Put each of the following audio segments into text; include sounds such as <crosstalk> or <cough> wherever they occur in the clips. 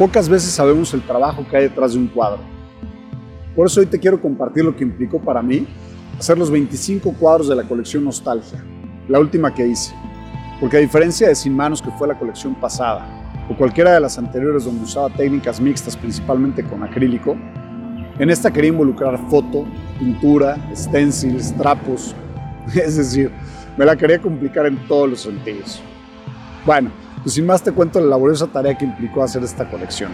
Pocas veces sabemos el trabajo que hay detrás de un cuadro. Por eso hoy te quiero compartir lo que implicó para mí hacer los 25 cuadros de la colección Nostalgia, la última que hice. Porque a diferencia de Sin Manos, que fue la colección pasada, o cualquiera de las anteriores donde usaba técnicas mixtas principalmente con acrílico, en esta quería involucrar foto, pintura, stencils, trapos, <laughs> es decir, me la quería complicar en todos los sentidos. Bueno, pues sin más te cuento la laboriosa tarea que implicó hacer esta colección.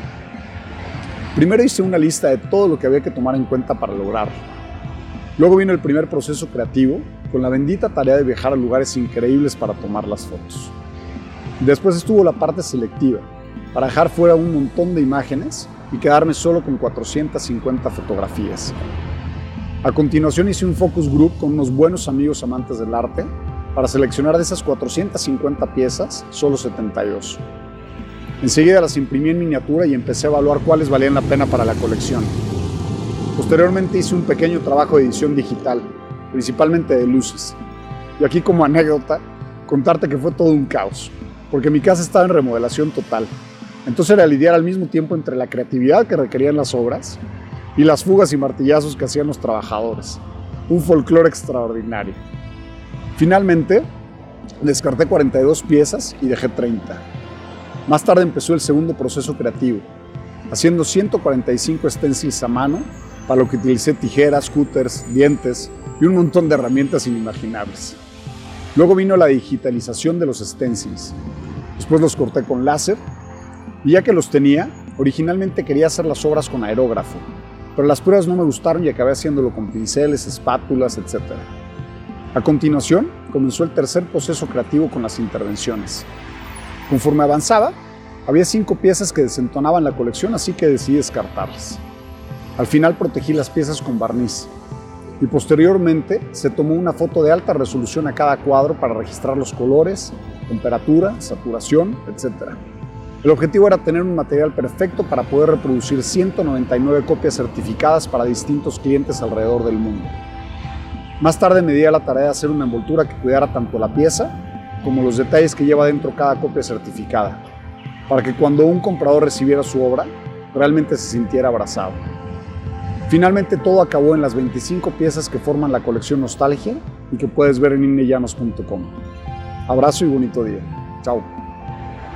Primero hice una lista de todo lo que había que tomar en cuenta para lograrlo. Luego vino el primer proceso creativo, con la bendita tarea de viajar a lugares increíbles para tomar las fotos. Después estuvo la parte selectiva, para dejar fuera un montón de imágenes y quedarme solo con 450 fotografías. A continuación hice un focus group con unos buenos amigos amantes del arte para seleccionar de esas 450 piezas, solo 72. Enseguida las imprimí en miniatura y empecé a evaluar cuáles valían la pena para la colección. Posteriormente hice un pequeño trabajo de edición digital, principalmente de luces. Y aquí como anécdota, contarte que fue todo un caos, porque mi casa estaba en remodelación total. Entonces era lidiar al mismo tiempo entre la creatividad que requerían las obras y las fugas y martillazos que hacían los trabajadores. Un folclore extraordinario. Finalmente, descarté 42 piezas y dejé 30. Más tarde empezó el segundo proceso creativo, haciendo 145 stencils a mano, para lo que utilicé tijeras, cutters, dientes y un montón de herramientas inimaginables. Luego vino la digitalización de los stencils. Después los corté con láser y ya que los tenía, originalmente quería hacer las obras con aerógrafo, pero las pruebas no me gustaron y acabé haciéndolo con pinceles, espátulas, etc. A continuación, comenzó el tercer proceso creativo con las intervenciones. Conforme avanzaba, había cinco piezas que desentonaban la colección, así que decidí descartarlas. Al final protegí las piezas con barniz y posteriormente se tomó una foto de alta resolución a cada cuadro para registrar los colores, temperatura, saturación, etc. El objetivo era tener un material perfecto para poder reproducir 199 copias certificadas para distintos clientes alrededor del mundo. Más tarde me di a la tarea de hacer una envoltura que cuidara tanto la pieza como los detalles que lleva dentro cada copia certificada, para que cuando un comprador recibiera su obra, realmente se sintiera abrazado. Finalmente todo acabó en las 25 piezas que forman la colección Nostalgia y que puedes ver en innellanos.com. Abrazo y bonito día. Chao.